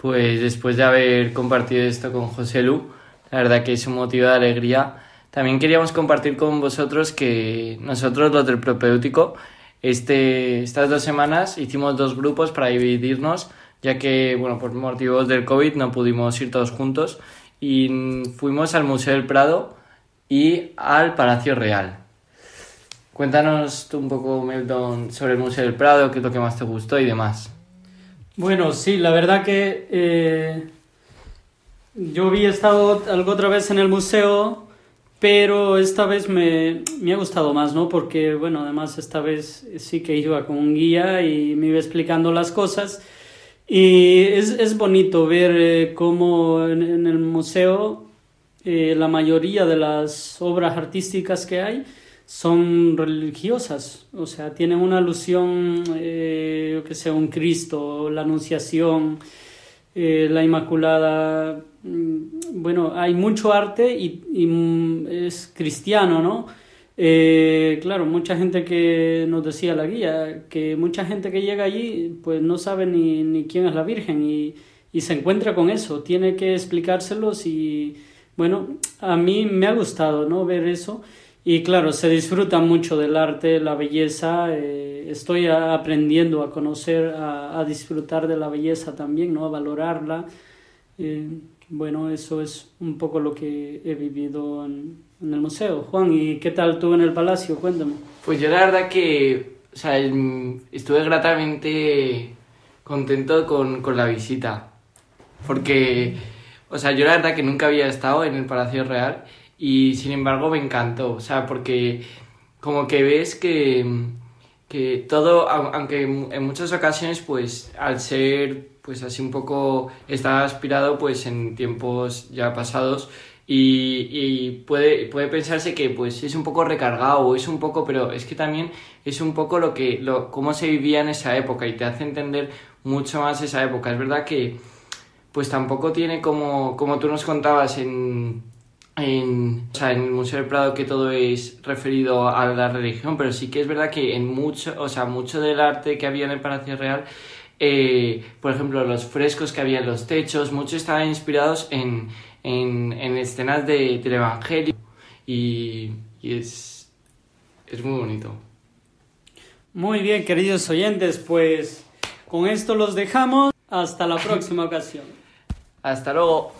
Pues después de haber compartido esto con José Lu, la verdad que es un motivo de alegría. También queríamos compartir con vosotros que nosotros, los del propedéutico, este, estas dos semanas hicimos dos grupos para dividirnos, ya que, bueno, por motivos del COVID no pudimos ir todos juntos y fuimos al Museo del Prado y al Palacio Real. Cuéntanos tú un poco, Meldon, sobre el Museo del Prado, qué es lo que más te gustó y demás. Bueno, sí, la verdad que eh, yo había estado algo otra vez en el museo, pero esta vez me, me ha gustado más, ¿no? Porque, bueno, además esta vez sí que iba con un guía y me iba explicando las cosas. Y es, es bonito ver eh, cómo en, el museo eh, la mayoría de las obras artísticas que hay son religiosas, o sea, tienen una alusión, eh, yo que sé, un Cristo, la Anunciación, eh, la Inmaculada. mm, Bueno, hay mucho arte y, mm, es cristiano, ¿no? Eh, claro, mucha gente que nos decía la guía, que mucha gente que llega allí pues no sabe ni, ni quién es la Virgen y, y se encuentra con eso, tiene que explicárselos y bueno, a mí me ha gustado, ¿no? Ver eso. Y claro, se disfruta mucho del arte, la belleza. eh, estoy a- aprendiendo a conocer, a, a disfrutar de la belleza también, ¿no? A valorarla. Eh, bueno, eso es un poco lo que he vivido en, en el museo. Juan, ¿y qué tal tú en el palacio? Cuéntame. Pues yo la verdad que, o sea, estuve gratamente contento con, con la visita. Porque, o sea, yo la verdad que nunca había estado en el Palacio Real y sin embargo me encantó. O sea, porque como que ves que, que todo, au- aunque en muchas ocasiones, pues al ser pues así un poco, está aspirado pues en tiempos ya pasados y, y puede, puede pensarse que pues es un poco recargado es un poco, pero es que también es un poco lo que, lo, cómo se vivía en esa época y te hace entender mucho más esa época. Es verdad que pues tampoco tiene como, como tú nos contabas en, en, o sea, en el Museo del Prado que todo es referido a la religión, pero sí que es verdad que en mucho, o sea, mucho del arte que había en el Palacio Real, eh, por ejemplo, los frescos que había en los techos, muchos estaban inspirados en, en, en escenas de, del Evangelio y, y es, es muy bonito. Muy bien, queridos oyentes, pues con esto los dejamos. Hasta la <laughs> próxima ocasión. Hasta luego.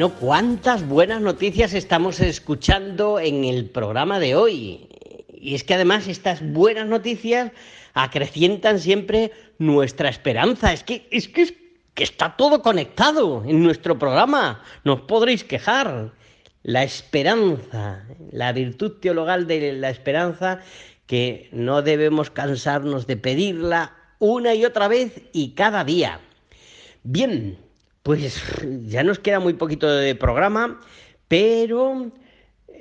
Bueno, cuántas buenas noticias estamos escuchando en el programa de hoy. Y es que además estas buenas noticias acrecientan siempre nuestra esperanza. Es que, es que, es que está todo conectado en nuestro programa. No os podréis quejar. La esperanza, la virtud teologal de la esperanza, que no debemos cansarnos de pedirla una y otra vez y cada día. Bien, pues ya nos queda muy poquito de programa, pero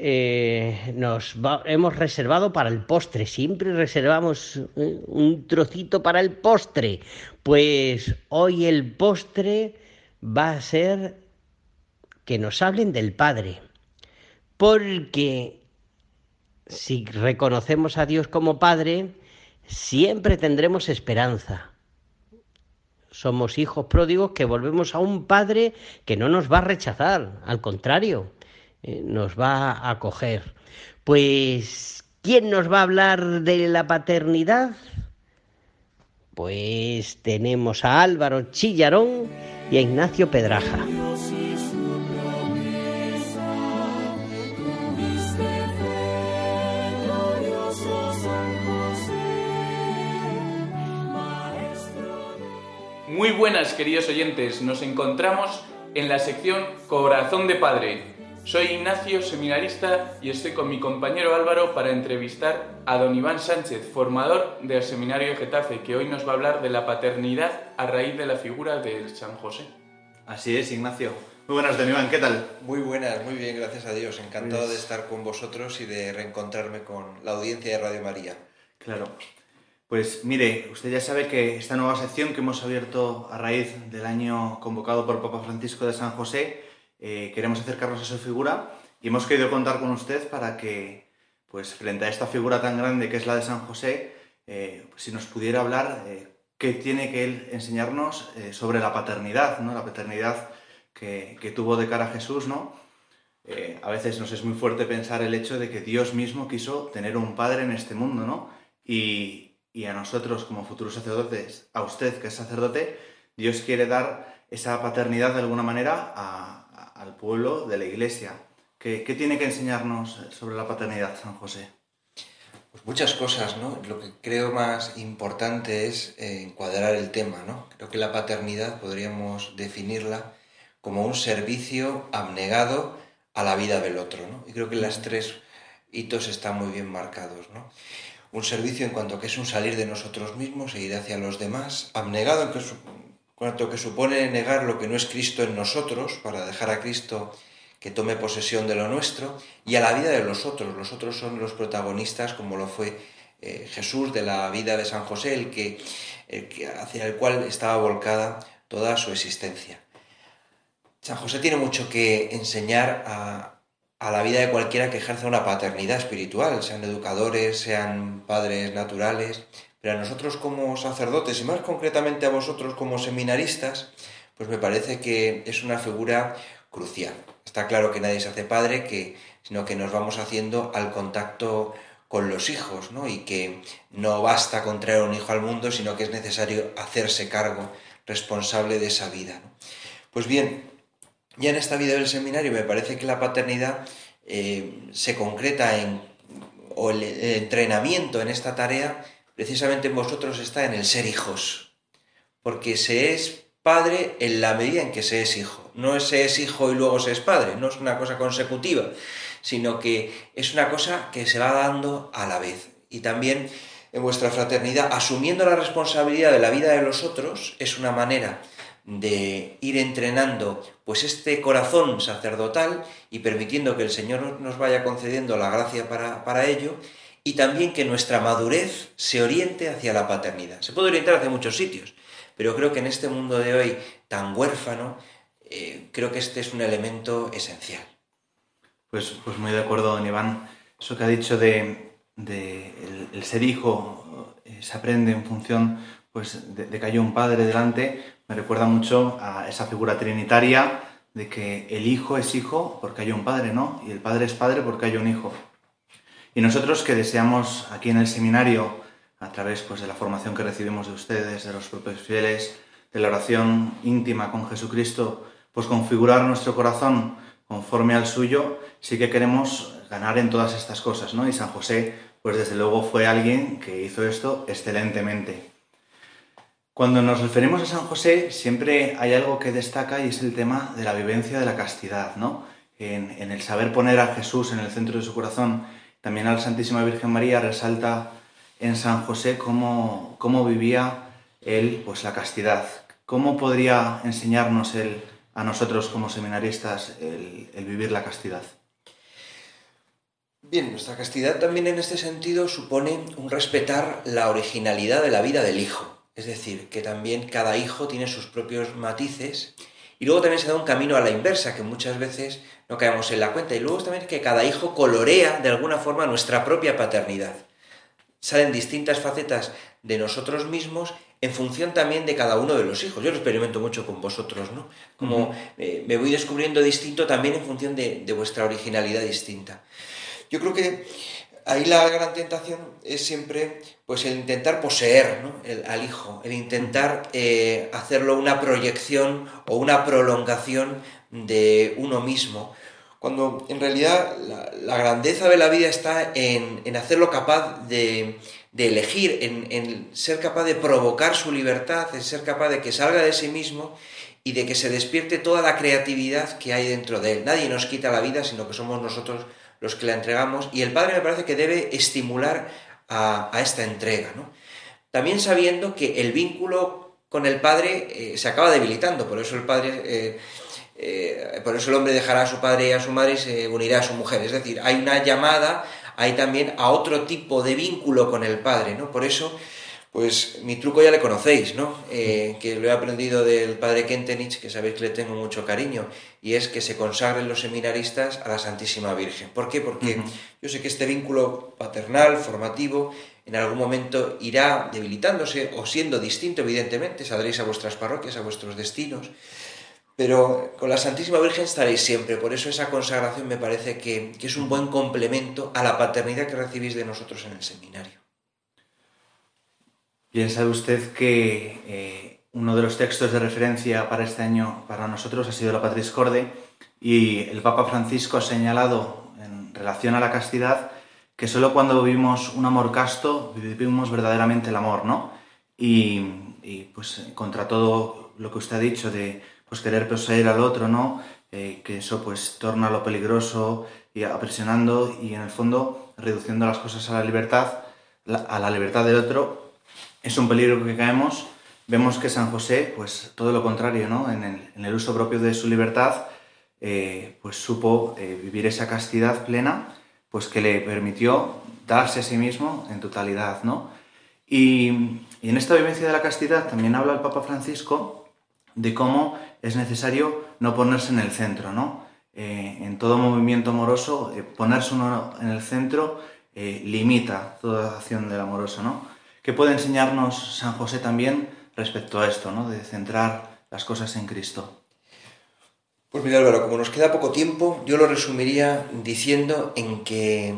eh, nos hemos reservado para el postre. Siempre reservamos eh, un trocito para el postre. Pues hoy el postre va a ser que nos hablen del Padre. Porque si reconocemos a Dios como Padre, siempre tendremos esperanza. Somos hijos pródigos que volvemos a un Padre que no nos va a rechazar, al contrario, eh, nos va a acoger. Pues, ¿quién nos va a hablar de la paternidad? Pues tenemos a Álvaro Chillarón y a Ignacio Pedraja. Muy buenas, queridos oyentes. Nos encontramos en la sección Corazón de Padre. Soy Ignacio, seminarista, y estoy con mi compañero Álvaro para entrevistar a don Iván Sánchez, formador del Seminario de Getafe, que hoy nos va a hablar de la paternidad a raíz de la figura del San José. Así es, Ignacio. Muy buenas, don Iván, ¿qué tal? Muy buenas, muy bien, gracias a Dios. Encantado Pues- de estar con vosotros y de reencontrarme con la audiencia de Radio María. Claro. Pues mire, usted ya sabe que esta nueva sección que hemos abierto a raíz del año convocado por Papa Francisco de San José, eh, queremos acercarnos a su figura y hemos querido contar con usted para que, pues frente a esta figura tan grande que es la de San José, eh, pues, si nos pudiera hablar eh, qué tiene que él enseñarnos eh, sobre la paternidad, ¿no? La paternidad que, que tuvo de cara a Jesús, ¿no? A veces nos es muy fuerte pensar el hecho de que Dios mismo quiso tener un padre en este mundo, ¿no? Y, y a nosotros como futuros sacerdotes, a usted que es sacerdote, Dios quiere dar esa paternidad de alguna manera al pueblo de la iglesia. ¿Qué, qué tiene que enseñarnos sobre la paternidad, San José? Pues muchas cosas, ¿no? Lo que creo más importante es eh, encuadrar el tema, ¿no? Creo que la paternidad podríamos definirla como un servicio abnegado a la vida del otro, ¿no? Y creo que las tres hitos están muy bien marcados, ¿no? Un servicio en cuanto que es un salir de nosotros mismos e ir hacia los demás, abnegado en cuanto que supone negar lo que no es Cristo en nosotros para dejar a Cristo que tome posesión de lo nuestro y a la vida de los otros. Los otros son los protagonistas, como lo fue eh, Jesús de la vida de San José, el que, el que- hacia el cual estaba volcada toda su existencia. San José tiene mucho que enseñar a, a la vida de cualquiera que ejerza una paternidad espiritual, sean educadores, sean padres naturales, pero a nosotros como sacerdotes y más concretamente a vosotros como seminaristas, pues me parece que es una figura crucial. Está claro que nadie se hace padre, que, sino que nos vamos haciendo al contacto con los hijos, ¿no? Y que no basta con traer un hijo al mundo, sino que es necesario hacerse cargo responsable de esa vida. Pues bien, ya en esta vida del seminario me parece que la paternidad eh, se concreta en, o el, el entrenamiento en esta tarea, precisamente en vosotros está en el ser hijos, porque se es padre en la medida en que se es hijo. No se es hijo y luego se es padre, no es una cosa consecutiva, sino que es una cosa que se va dando a la vez. Y también en vuestra fraternidad, asumiendo la responsabilidad de la vida de los otros, es una manera de ir entrenando pues este corazón sacerdotal y permitiendo que el Señor nos vaya concediendo la gracia para, para ello y también que nuestra madurez se oriente hacia la paternidad. Se puede orientar hacia muchos sitios, pero creo que en este mundo de hoy tan huérfano, eh, creo que este es un elemento esencial. Pues, pues muy de acuerdo, don Iván. Eso que ha dicho de, de el, ser hijo eh, se aprende en función pues, de, de que haya un padre delante, me recuerda mucho a esa figura trinitaria de que el hijo es hijo porque hay un padre, ¿no? Y el padre es padre porque hay un hijo. Y nosotros que deseamos aquí en el seminario, a través pues, de la formación que recibimos de ustedes, de los propios fieles, de la oración íntima con Jesucristo, pues configurar nuestro corazón conforme al suyo, sí que queremos ganar en todas estas cosas, ¿no? Y San José, pues desde luego fue alguien que hizo esto excelentemente. Cuando nos referimos a San José, siempre hay algo que destaca y es el tema de la vivencia de la castidad, ¿no? En, el saber poner a Jesús en el centro de su corazón, también a la Santísima Virgen María resalta en San José cómo, cómo vivía él pues la castidad. ¿Cómo podría enseñarnos él a nosotros como seminaristas el vivir la castidad? Bien, nuestra castidad también en este sentido supone un respetar la originalidad de la vida del hijo. Es decir, que también cada hijo tiene sus propios matices y luego también se da un camino a la inversa, que muchas veces no caemos en la cuenta. Y luego también que cada hijo colorea de alguna forma nuestra propia paternidad. Salen distintas facetas de nosotros mismos en función también de cada uno de los hijos. Yo lo experimento mucho con vosotros, ¿no? Como eh, me voy descubriendo distinto también en función de, de vuestra originalidad distinta. Yo creo que ahí la gran tentación es siempre pues el intentar poseer ¿no? el, al hijo, el intentar eh, hacerlo una proyección o una prolongación de uno mismo, cuando en realidad la, la grandeza de la vida está en, en hacerlo capaz de, de elegir, en, en, ser capaz de provocar su libertad, en ser capaz de que salga de sí mismo y de que se despierte toda la creatividad que hay dentro de él. Nadie nos quita la vida, sino que somos nosotros los que la entregamos, y el padre me parece que debe estimular a, esta entrega, ¿no? También sabiendo que el vínculo con el padre eh, se acaba debilitando, por eso el padre, eh, eh, por eso el hombre dejará a su padre y a su madre y se unirá a su mujer, es decir, hay una llamada, hay también a otro tipo de vínculo con el padre, ¿no? Por eso pues mi truco ya le conocéis, ¿no? Eh, que lo he aprendido del padre Kentenich, que sabéis que le tengo mucho cariño, y es que se consagren los seminaristas a la Santísima Virgen. ¿Por qué? Porque uh -huh. yo sé que este vínculo paternal, formativo, en algún momento irá debilitándose o siendo distinto, evidentemente, saldréis a vuestras parroquias, a vuestros destinos, pero con la Santísima Virgen estaréis siempre. Por eso esa consagración me parece que, que es un buen complemento a la paternidad que recibís de nosotros en el seminario. Bien, sabe usted que eh, uno de los textos de referencia para este año para nosotros ha sido la Patris Corde y el Papa Francisco ha señalado en relación a la castidad que solo cuando vivimos un amor casto vivimos verdaderamente el amor, ¿no? Y, y pues contra todo lo que usted ha dicho de pues querer poseer al otro, ¿no? Eh, que eso pues torna lo peligroso y apresionando y en el fondo reduciendo las cosas a la libertad, la, a la libertad del otro es un peligro que caemos. Vemos que San José, pues todo lo contrario, ¿no? En el, uso propio de su libertad, eh, pues supo eh, vivir esa castidad plena, pues que le permitió darse a sí mismo en totalidad, ¿no? Y, en esta vivencia de la castidad también habla el Papa Francisco de cómo es necesario no ponerse en el centro, ¿no? Eh, en todo movimiento amoroso, ponerse uno en el centro limita toda acción del amoroso, ¿no? ¿Qué puede enseñarnos San José también respecto a esto, ¿no? de centrar las cosas en Cristo? Pues mira Álvaro, como nos queda poco tiempo, yo lo resumiría diciendo en que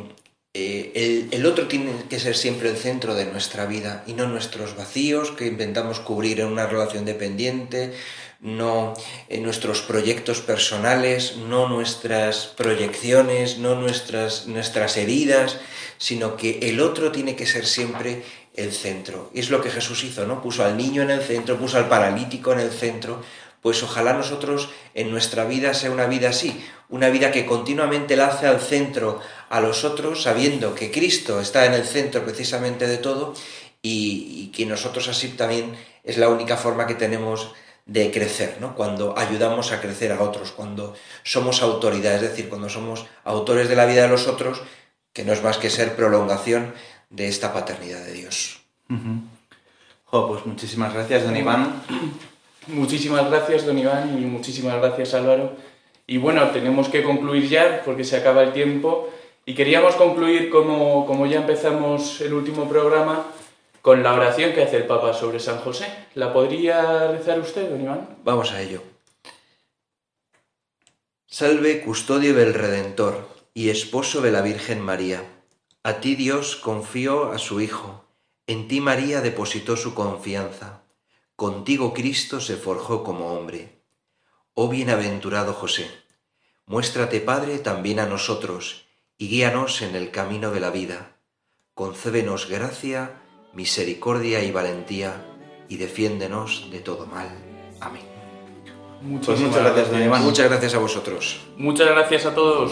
eh, el, el, otro tiene que ser siempre el centro de nuestra vida y no nuestros vacíos que intentamos cubrir en una relación dependiente, no en nuestros proyectos personales, no nuestras proyecciones, no nuestras, nuestras heridas, sino que el otro tiene que ser siempre el centro. Y es lo que Jesús hizo, ¿no? Puso al niño en el centro, puso al paralítico en el centro. Pues ojalá nosotros en nuestra vida sea una vida así, una vida que continuamente la hace al centro a los otros, sabiendo que Cristo está en el centro precisamente de todo y, y que nosotros así también es la única forma que tenemos de crecer, ¿no? Cuando ayudamos a crecer a otros, cuando somos autoridad, es decir, cuando somos autores de la vida de los otros, que no es más que ser prolongación de esta paternidad de Dios. Uh -huh. oh, pues muchísimas gracias, don Iván. <clears throat> Muchísimas gracias, don Iván, y muchísimas gracias, Álvaro. Y bueno, tenemos que concluir ya porque se acaba el tiempo. Y queríamos concluir, como, como ya empezamos el último programa, con la oración que hace el Papa sobre San José. ¿La podría rezar usted, don Iván? Vamos a ello. Salve, custodio del Redentor y esposo de la Virgen María. A ti Dios confió a su Hijo. En ti María depositó su confianza. Contigo Cristo se forjó como hombre. Oh bienaventurado José, muéstrate Padre también a nosotros y guíanos en el camino de la vida. Concébenos gracia, misericordia y valentía y defiéndenos de todo mal. Amén. Pues muchas gracias, Iván. Muchas gracias a vosotros. Muchas gracias a todos.